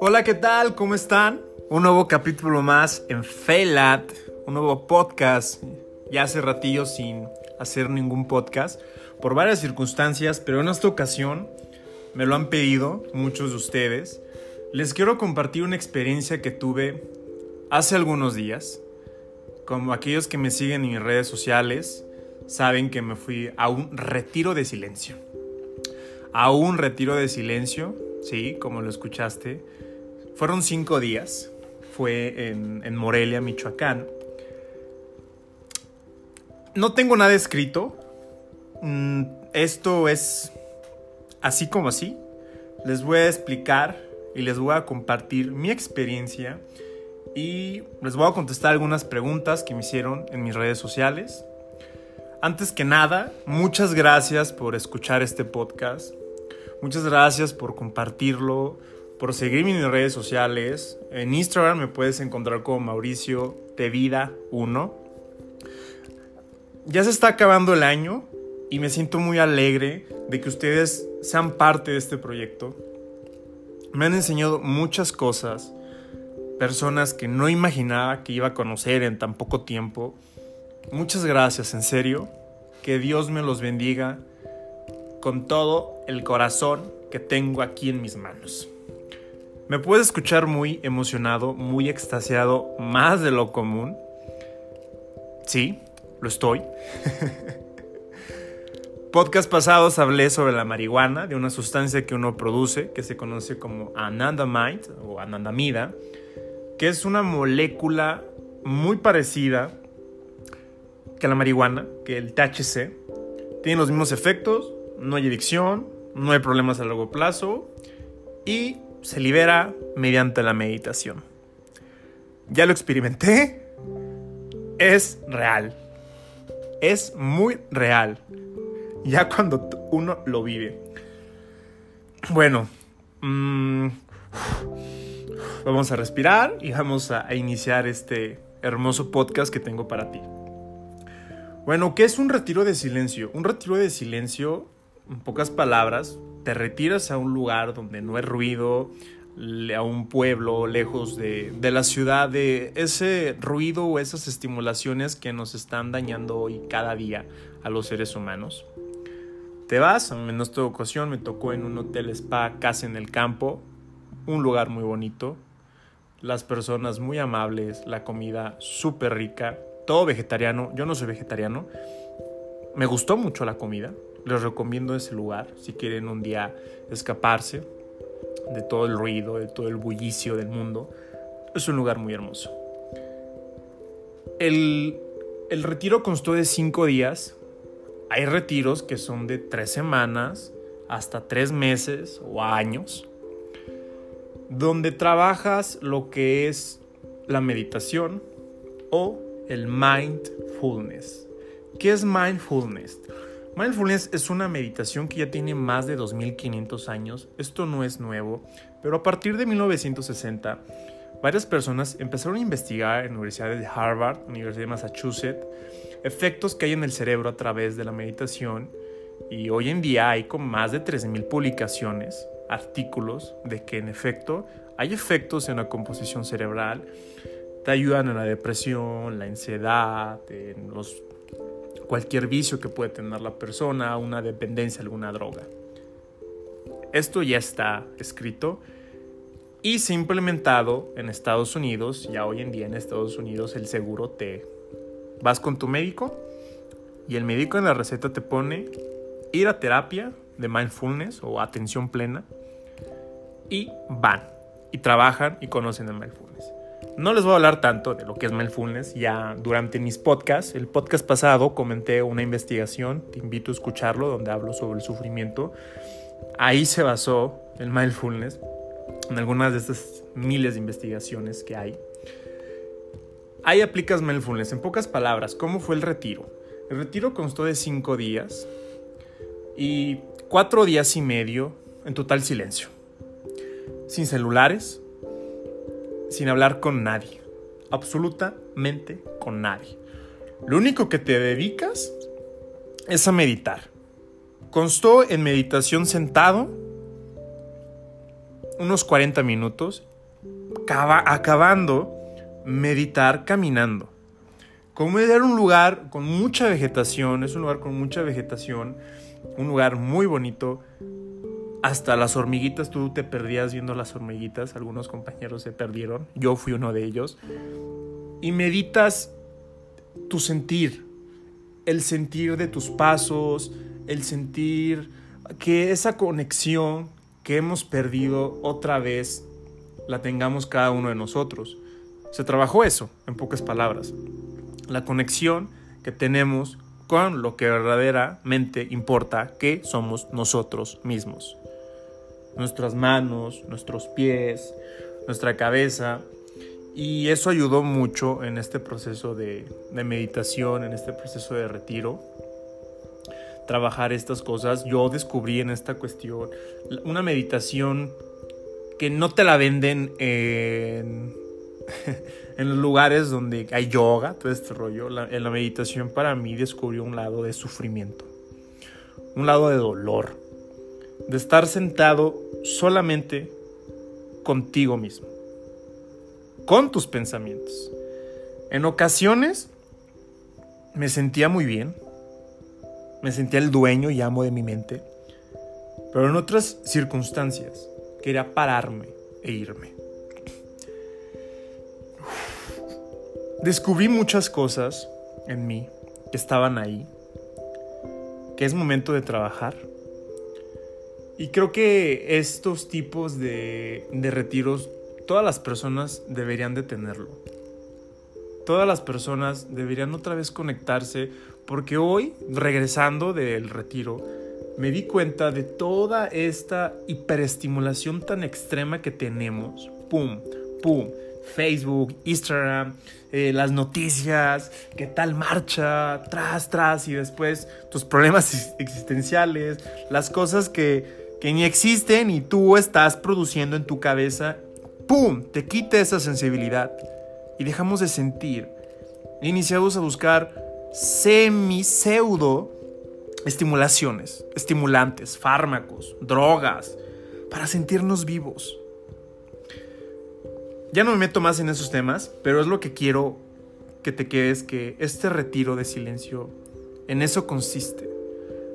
Hola, ¿qué tal? ¿Cómo están? Un nuevo capítulo más en Failat, un nuevo podcast. Ya hace ratillo sin hacer ningún podcast por varias circunstancias, pero en esta ocasión me lo han pedido muchos de ustedes. Les quiero compartir una experiencia que tuve hace algunos días. Como aquellos que me siguen en mis redes sociales, saben que me fui a un retiro de silencio. A un retiro de silencio, sí, como lo escuchaste. Fueron cinco días. Fue en, Morelia, Michoacán. No tengo nada escrito. Mm, esto es así como así. Les voy a explicar y les voy a compartir mi experiencia y les voy a contestar algunas preguntas que me hicieron en mis redes sociales. Antes que nada, muchas gracias por escuchar este podcast. Muchas gracias por compartirlo, por seguirme en mis redes sociales. En Instagram me puedes encontrar como Mauricio Tevida 1. Ya se está acabando el año y me siento muy alegre de que ustedes sean parte de este proyecto. Me han enseñado muchas cosas, personas que no imaginaba que iba a conocer en tan poco tiempo. Muchas gracias, en serio. Que Dios me los bendiga con todo el corazón que tengo aquí en mis manos. Me puedes escuchar muy emocionado, muy extasiado, más de lo común. Sí, lo estoy. Podcast pasados hablé sobre la marihuana, de una sustancia que uno produce que se conoce como anandamide o anandamida, que es una molécula muy parecida que la marihuana, que el THC. Tiene los mismos efectos, no hay adicción, no hay problemas a largo plazo y se libera mediante la meditación. Ya lo experimenté, es real, es muy real ya cuando uno lo vive. Bueno, mm, vamos a respirar y vamos a, iniciar este hermoso podcast que tengo para ti. Bueno, ¿qué es un retiro de silencio? Un retiro de silencio, en pocas palabras, te retiras a un lugar donde no hay ruido, a un pueblo lejos de, de, la ciudad, de ese ruido o esas estimulaciones que nos están dañando hoy cada día a los seres humanos. Te vas, en esta ocasión me tocó en un hotel spa casi en el campo, un lugar muy bonito, las personas muy amables, la comida súper rica, todo vegetariano, yo no soy vegetariano, me gustó mucho la comida, les recomiendo ese lugar si quieren un día escaparse de todo el ruido, de todo el bullicio del mundo, es un lugar muy hermoso. El, retiro constó de cinco días, hay retiros que son de tres semanas hasta tres meses o años, donde trabajas lo que es la meditación o el mindfulness. ¿Qué es mindfulness? Mindfulness es una meditación que ya tiene más de 2500 años. Esto no es nuevo, pero a partir de 1960, varias personas empezaron a investigar en universidades de Harvard, Universidad de Massachusetts, efectos que hay en el cerebro a través de la meditación y hoy en día hay como más de 13.000 publicaciones, artículos de que en efecto hay efectos en la composición cerebral, te ayudan en la depresión, la ansiedad, en los, cualquier vicio que puede tener la persona, una dependencia, alguna droga. Esto ya está escrito y se ha implementado en Estados Unidos, ya hoy en día en Estados Unidos el seguro te Vas con tu médico y el médico en la receta te pone ir a terapia de mindfulness o atención plena y van y trabajan y conocen el mindfulness. No les voy a hablar tanto de lo que es mindfulness, ya durante mis podcasts, el podcast pasado comenté una investigación, te invito a escucharlo, donde hablo sobre el sufrimiento. Ahí se basó el mindfulness en algunas de estas miles de investigaciones que hay. Ahí aplicas mindfulness. En pocas palabras, ¿cómo fue el retiro? El retiro constó de cinco días y cuatro días y medio en total silencio. Sin celulares, sin hablar con nadie. Absolutamente con nadie. Lo único que te dedicas es a meditar. Constó en meditación sentado, unos 40 minutos, acabando meditar caminando. Como era un lugar con mucha vegetación, es un lugar con mucha vegetación, un lugar muy bonito. Hasta las hormiguitas, tú te perdías viendo las hormiguitas, algunos compañeros se perdieron, yo fui uno de ellos. Y meditas tu sentir, el sentir de tus pasos, el sentir que esa conexión que hemos perdido otra vez la tengamos cada uno de nosotros. Se trabajó eso, en pocas palabras. La conexión que tenemos con lo que verdaderamente importa, que somos nosotros mismos. Nuestras manos, nuestros pies, nuestra cabeza. Y eso ayudó mucho en este proceso de, meditación, en este proceso de retiro. Trabajar estas cosas. Yo descubrí en esta cuestión una meditación que no te la venden en, en los lugares donde hay yoga, todo este rollo. en la meditación para mí descubrió un lado de sufrimiento, un lado de dolor, de estar sentado solamente contigo mismo, con tus pensamientos. En ocasiones me sentía muy bien, me sentía el dueño y amo de mi mente, pero en otras circunstancias quería pararme e irme. Descubrí muchas cosas en mí que estaban ahí, que es momento de trabajar. Y creo que estos tipos de, de retiros, todas las personas deberían de tenerlo. Todas las personas deberían otra vez conectarse, porque hoy, regresando del retiro, me di cuenta de toda esta hiperestimulación tan extrema que tenemos. Pum, pum. Facebook, Instagram, eh, las noticias, qué tal marcha, tras, tras, y después tus problemas existenciales, las cosas que, que ni existen y tú estás produciendo en tu cabeza, ¡pum! Te quita esa sensibilidad y dejamos de sentir. Iniciamos a buscar semi-pseudo estimulaciones, estimulantes, fármacos, drogas, para sentirnos vivos. Ya no me meto más en esos temas, pero es lo que quiero que te quedes, que este retiro de silencio, en eso consiste.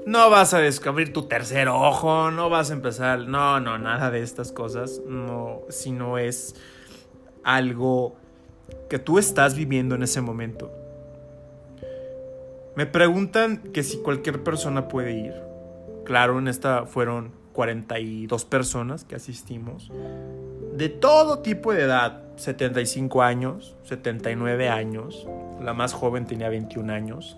No vas a descubrir tu tercer ojo, no vas a empezar, no, no, nada de estas cosas, no, sino es algo que tú estás viviendo en ese momento me preguntan que si cualquier persona puede ir. Claro, en esta fueron 42 personas que asistimos. De todo tipo de edad. 75 años, 79 años. La más joven tenía 21 años.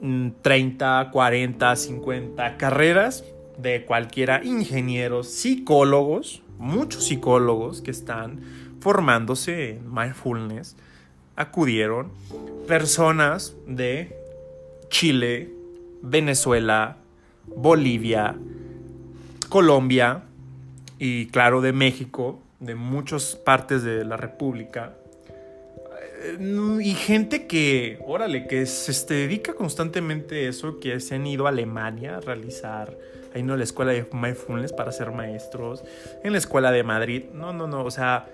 30, 40, 50 carreras de cualquiera. Ingenieros, psicólogos. Muchos psicólogos que están formándose en mindfulness acudieron personas de Chile, Venezuela, Bolivia, Colombia y claro de México, de muchas partes de la República. Y gente que, órale, que se dedica constantemente a eso, que se han ido a Alemania a realizar, ahí no la escuela de mindfulness para ser maestros, en la escuela de Madrid, no, no, no, o sea,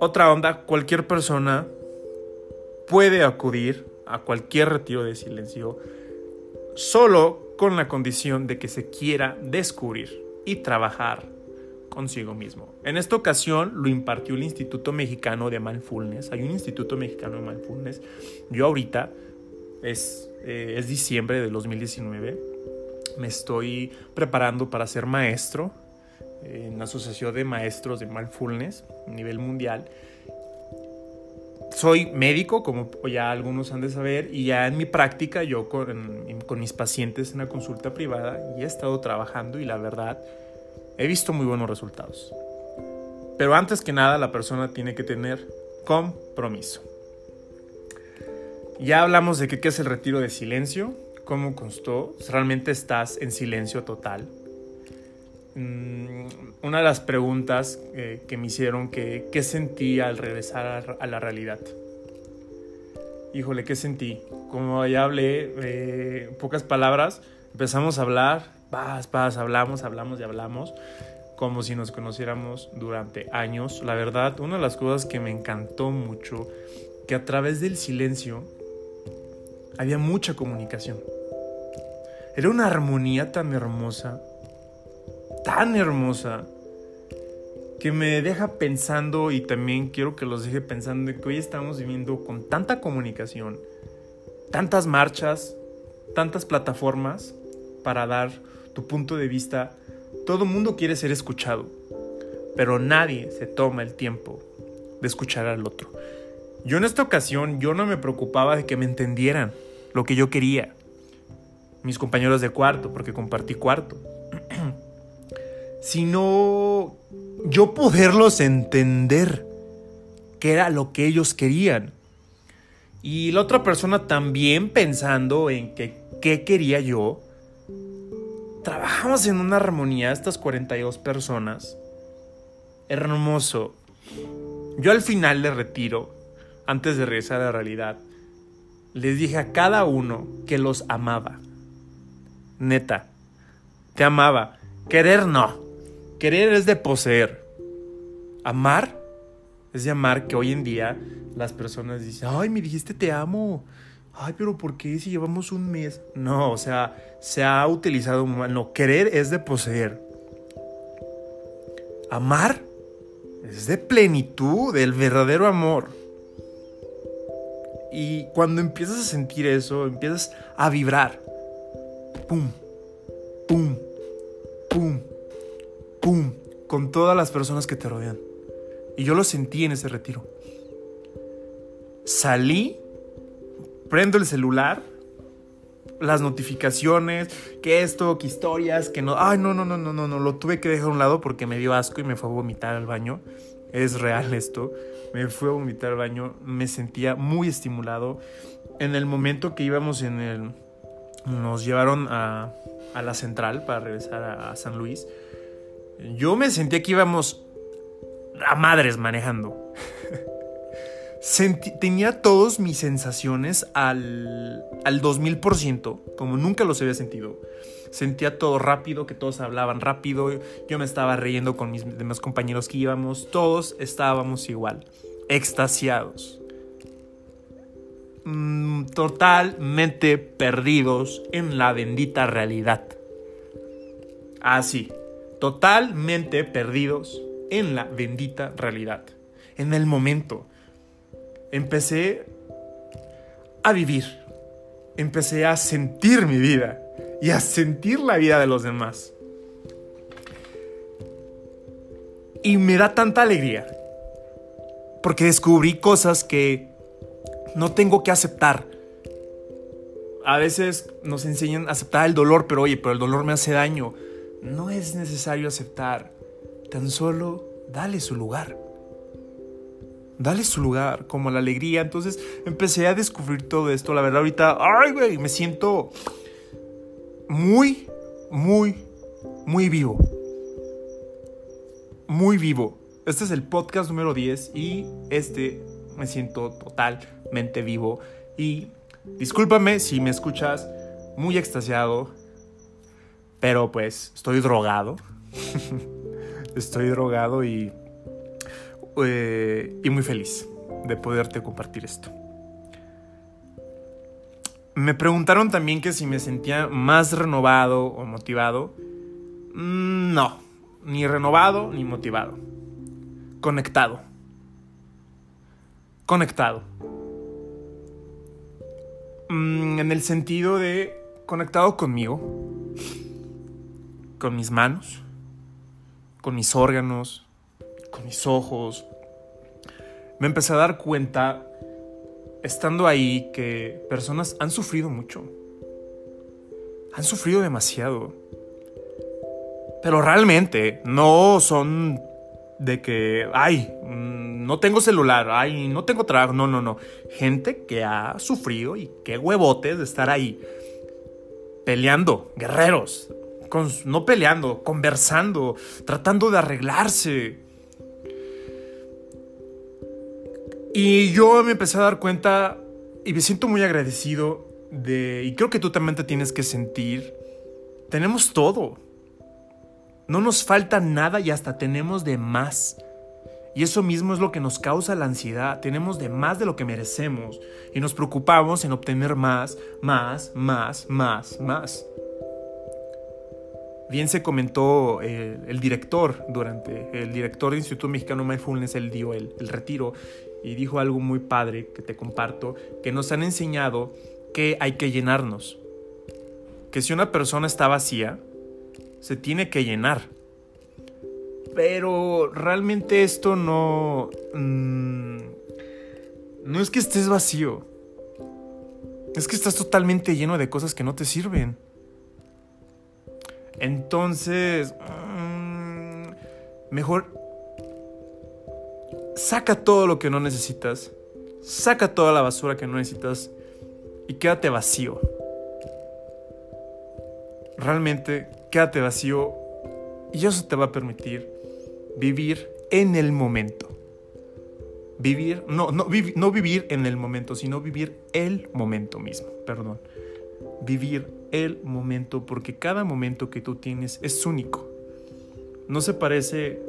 otra onda, cualquier persona puede acudir a cualquier retiro de silencio solo con la condición de que se quiera descubrir y trabajar consigo mismo. En esta ocasión lo impartió el Instituto Mexicano de Mindfulness. Hay un Instituto Mexicano de Mindfulness. Yo ahorita es, eh, es diciembre de 2019. Me estoy preparando para ser maestro en la Asociación de Maestros de Mindfulness a nivel mundial soy médico, como ya algunos han de saber, y ya en mi práctica yo con, con, mis pacientes en la consulta privada y he estado trabajando y la verdad he visto muy buenos resultados. Pero antes que nada la persona tiene que tener compromiso. Ya hablamos de qué es el retiro de silencio, cómo constó, realmente estás en silencio total. Mm, una de las preguntas eh, que me hicieron que qué sentí al regresar a, la realidad. Híjole, ¿qué sentí? Como ya hablé, eh, pocas palabras, Empezamos a hablar, paz, paz, hablamos, hablamos y hablamos como si nos conociéramos durante años. La verdad, una de las cosas que me encantó mucho, que a través del silencio había mucha comunicación. Era una armonía tan hermosa, tan hermosa, que me deja pensando y también quiero que los deje pensando que hoy estamos viviendo con tanta comunicación, tantas marchas, tantas plataformas para dar tu punto de vista todo mundo quiere ser escuchado, pero nadie se toma el tiempo de escuchar al otro. Yo en esta ocasión yo no me preocupaba de que me entendieran lo que yo quería. Mis compañeros de cuarto, porque compartí cuarto. sino yo poderlos entender qué era lo que ellos querían. Y la otra persona también pensando en que qué quería yo trabajamos en una armonía, estas 42 personas. Hermoso. Yo al final de retiro, antes de regresar a la realidad, les dije a cada uno que los amaba. Neta, te amaba. Querer no. Querer es de poseer. Amar es de amar que hoy en día las personas dicen, ay, me dijiste te amo ay, pero ¿por qué si llevamos un mes? No, o sea, se ha utilizado mal. No, querer es de poseer. Amar es de plenitud, del verdadero amor. Y cuando empiezas a sentir eso, empiezas a vibrar. Pum, pum, pum, pum, con todas las personas que te rodean. Y yo lo sentí en ese retiro. Salí prendo el celular, las notificaciones, que esto, que historias, que no. Ay, no, no, no, no, no, no. Lo tuve que dejar a un lado porque me dio asco y me fue a vomitar al baño. Es real esto. Me fue a vomitar al baño. Me sentía muy estimulado. En el momento que íbamos en el. Nos llevaron a, a la central para regresar a San Luis. Yo me sentía que íbamos a madres manejando. tenía todas mis sensaciones al, al 2000%, como nunca los había sentido. Sentía todo rápido, que todos hablaban rápido, yo me estaba riendo con mis demás compañeros que íbamos, todos estábamos igual, extasiados. Mm, totalmente perdidos en la bendita realidad. Así, totalmente perdidos en la bendita realidad. En el momento empecé a vivir, empecé a sentir mi vida y a sentir la vida de los demás. Y me da tanta alegría, porque descubrí cosas que no tengo que aceptar. A veces nos enseñan a aceptar el dolor, pero oye, pero el dolor me hace daño. No es necesario aceptar, tan solo dale su lugar dale su lugar, como la alegría. Entonces empecé a descubrir todo esto. La verdad, ahorita, ay, güey, me siento muy, muy, muy vivo. Muy vivo. Este es el podcast número 10 y este me siento totalmente vivo. Y discúlpame si me escuchas muy extasiado, pero pues estoy drogado. estoy drogado y eh, y muy feliz de poderte compartir esto. Me preguntaron también que si me sentía más renovado o motivado. Mm, no, ni renovado ni motivado. Conectado. Conectado. Mm, en el sentido de conectado conmigo, con mis manos, con mis órganos, mis ojos. Me empecé a dar cuenta, estando ahí, que personas han sufrido mucho. Han sufrido demasiado. Pero realmente no son de que, ay, mm, no tengo celular, ay, no tengo trabajo. No, no, no. Gente que ha sufrido y qué huevotes de estar ahí peleando, guerreros. no peleando, conversando, tratando de arreglarse. Y yo me empecé a dar cuenta y me siento muy agradecido de, y creo que tú también te tienes que sentir Tenemos todo. No nos falta nada y hasta tenemos de más. Y eso mismo es lo que nos causa la ansiedad. Tenemos de más de lo que merecemos y nos preocupamos en obtener más, más, más, más, más. Bien se comentó eh, el director durante, el director del Instituto Mexicano Mindfulness, él dio el, el retiro y dijo algo muy padre que te comparto, que nos han enseñado que hay que llenarnos. Que si una persona está vacía, se tiene que llenar. Pero realmente esto no... Mm, no es que estés vacío. Es que estás totalmente lleno de cosas que no te sirven. Entonces, mm, mejor saca todo lo que no necesitas, saca toda la basura que no necesitas y quédate vacío. Realmente, quédate vacío y eso te va a permitir vivir en el momento. Vivir, no, no, no vivir en el momento, sino vivir el momento mismo, perdón. Vivir el momento, porque cada momento que tú tienes es único. No se parece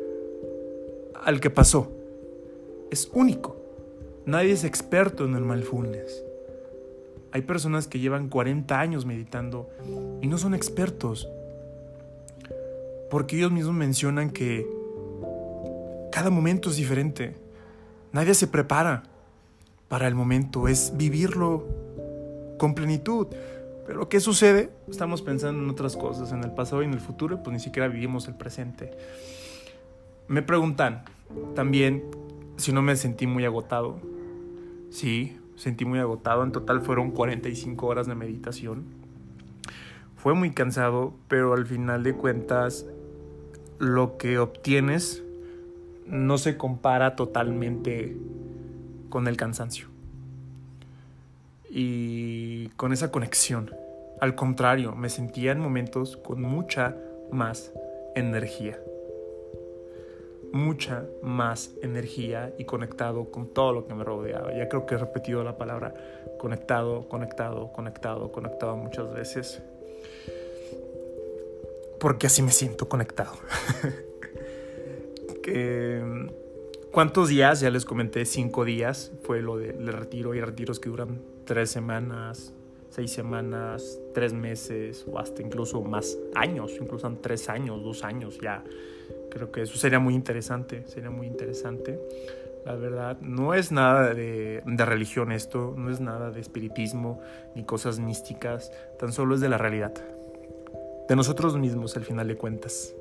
al que pasó. Es único. Nadie es experto en el mindfulness. Hay personas que llevan 40 años meditando y no son expertos. Porque ellos mismos mencionan que cada momento es diferente. Nadie se prepara para el momento, es vivirlo con plenitud. Pero ¿qué sucede? Estamos pensando en otras cosas, en el pasado y en el futuro, pues ni siquiera vivimos el presente. Me preguntan también si no me sentí muy agotado. Sí, sentí muy agotado. En total fueron 45 horas de meditación. Fue muy cansado, pero al final de cuentas lo que obtienes no se compara totalmente con el cansancio y con esa conexión. Al contrario, me sentía en momentos con mucha más energía. Mucha más energía y conectado con todo lo que me rodeaba. Ya creo que he repetido la palabra conectado, conectado, conectado, conectado muchas veces. Porque así me siento conectado. ¿Cuántos días? Ya les comenté, cinco días fue lo del retiro. y retiros que duran tres semanas, seis semanas, tres meses o hasta incluso más años, incluso tres años, dos años ya. Creo que eso sería muy interesante, sería muy interesante. La verdad, no es nada de, de religión esto, no es nada de espiritismo ni cosas místicas, tan solo es de la realidad, de nosotros mismos al final de cuentas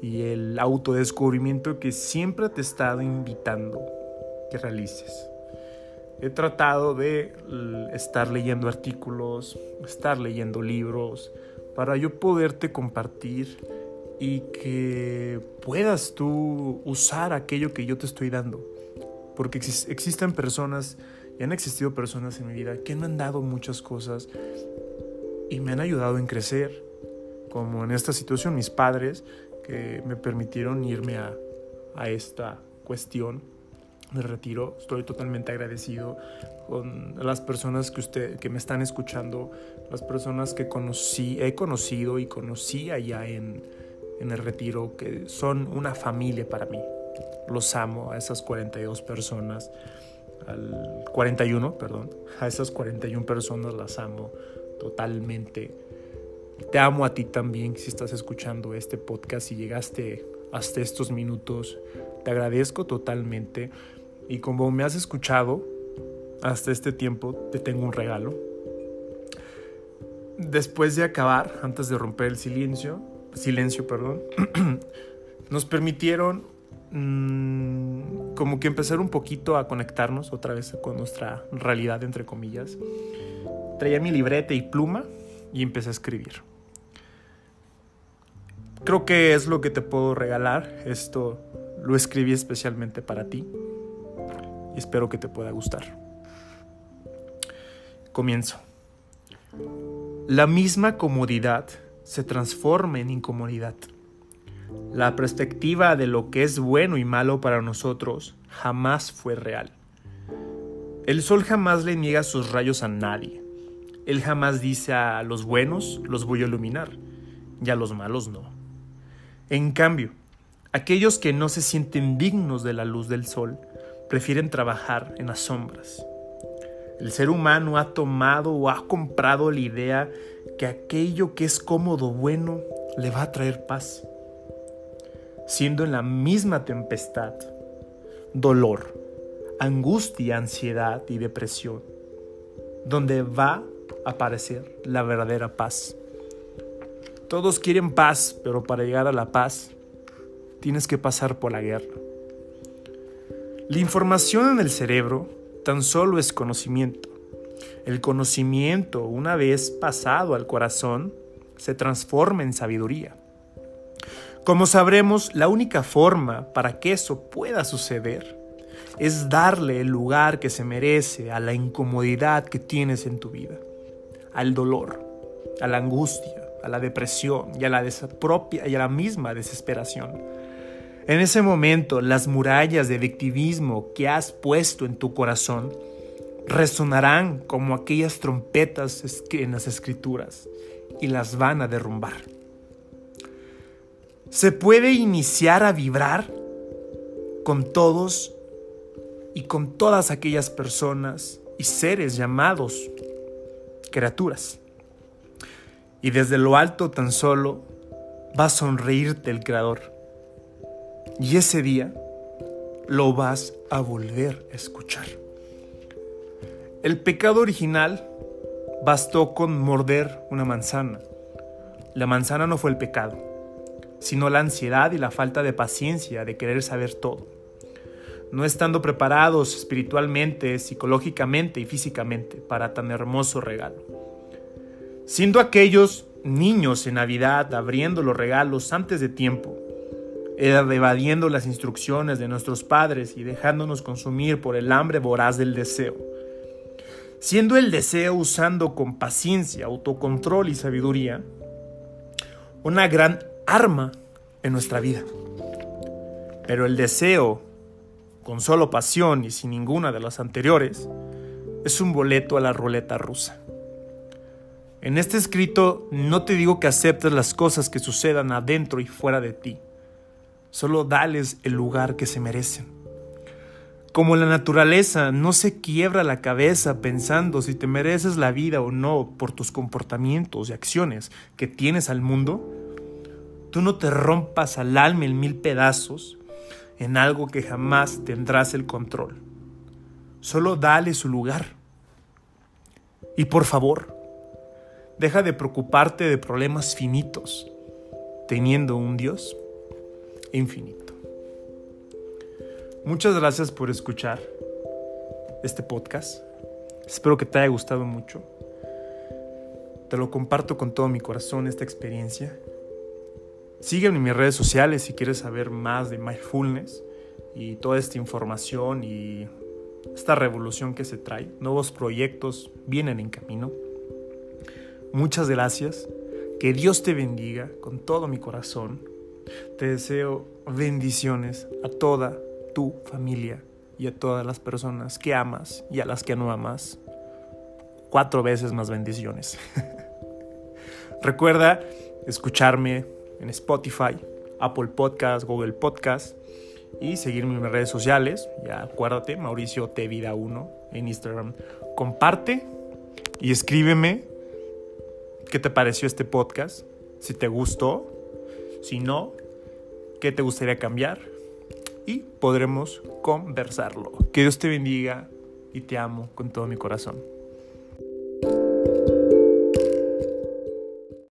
y el autodescubrimiento que siempre te he estado invitando que realices. He tratado de estar leyendo artículos, estar leyendo libros, para yo poderte compartir y que puedas tú usar aquello que yo te estoy dando. Porque existen personas, y han existido personas en mi vida que me han dado muchas cosas y me han ayudado en crecer, como en esta situación mis padres, que me permitieron irme a, a esta cuestión me retiro. Estoy totalmente agradecido con las personas que, usted, que me están escuchando, las personas que conocí, he conocido y conocí allá en, en el retiro, que son una familia para mí. Los amo a esas 42 personas, al 41, perdón, a esas 41 personas las amo totalmente. Te amo a ti también si estás escuchando este podcast y llegaste hasta estos minutos. Te agradezco totalmente y como me has escuchado hasta este tiempo, te tengo un regalo. Después de acabar, antes de romper el silencio, silencio, perdón, nos permitieron mm, como que empezar un poquito a conectarnos otra vez con nuestra realidad, entre comillas. Traía mi libreta y pluma y empecé a escribir. Creo que es lo que te puedo regalar. Esto lo escribí especialmente para ti espero que te pueda gustar. Comienzo. La misma comodidad se transforma en incomodidad. La perspectiva de lo que es bueno y malo para nosotros jamás fue real. El sol jamás le niega sus rayos a nadie. Él jamás dice a los buenos los voy a iluminar. y a los malos no. En cambio, aquellos que no se sienten dignos de la luz del sol prefieren trabajar en las sombras. El ser humano ha tomado o ha comprado la idea que aquello que es cómodo, bueno, le va a traer paz. Siendo en la misma tempestad, dolor, angustia, ansiedad y depresión, donde va a aparecer la verdadera paz. Todos quieren paz, pero para llegar a la paz tienes que pasar por la guerra. La información en el cerebro tan solo es conocimiento. El conocimiento, una vez pasado al corazón, se transforma en sabiduría. Como sabremos, la única forma para que eso pueda suceder es darle el lugar que se merece a la incomodidad que tienes en tu vida, al dolor, a la angustia, a la depresión y a la y a la misma desesperación. En ese momento, las murallas de victimismo que has puesto en tu corazón resonarán como aquellas trompetas en las escrituras y las van a derrumbar. Se puede iniciar a vibrar con todos y con todas aquellas personas y seres llamados criaturas. Y desde lo alto tan solo va a sonreírte el Creador. Y ese día lo vas a volver a escuchar. El pecado original bastó con morder una manzana. La manzana no fue el pecado, sino la ansiedad y la falta de paciencia de querer saber todo. No estando preparados espiritualmente, psicológicamente y físicamente para tan hermoso regalo. Siendo aquellos niños en Navidad abriendo los regalos antes de tiempo, evadiendo las instrucciones de nuestros padres y dejándonos consumir por el hambre voraz del deseo siendo el deseo usando con paciencia, autocontrol y sabiduría una gran arma en nuestra vida. Pero el deseo, con solo pasión y sin ninguna de las anteriores, es un boleto a la ruleta rusa. En este escrito no te digo que aceptes las cosas que sucedan adentro y fuera de ti, solo dales el lugar que se merecen. Como la naturaleza no se quiebra la cabeza pensando si te mereces la vida o no por tus comportamientos y acciones que tienes al mundo, tú no te rompas al alma en mil pedazos en algo que jamás tendrás el control. Solo dale su lugar. Y por favor, deja de preocuparte de problemas finitos, teniendo un Dios infinito. Muchas gracias por escuchar este podcast. Espero que te haya gustado mucho. Te lo comparto con todo mi corazón esta experiencia. Sígueme en mis redes sociales si quieres saber más de mindfulness y toda esta información y esta revolución que se trae. Nuevos proyectos vienen en camino. Muchas gracias. Que Dios te bendiga con todo mi corazón. Te deseo bendiciones a toda tu familia y a todas las personas que amas y a las que no amas. Cuatro veces más bendiciones. Recuerda escucharme en Spotify, Apple Podcast, Google Podcast y seguirme en mis redes sociales. Ya acuérdate, Mauricio T Vida 1 en Instagram. Comparte y escríbeme qué te pareció este podcast, si te gustó, si no, qué te gustaría cambiar y podremos conversarlo. Que Dios te bendiga y te amo con todo mi corazón.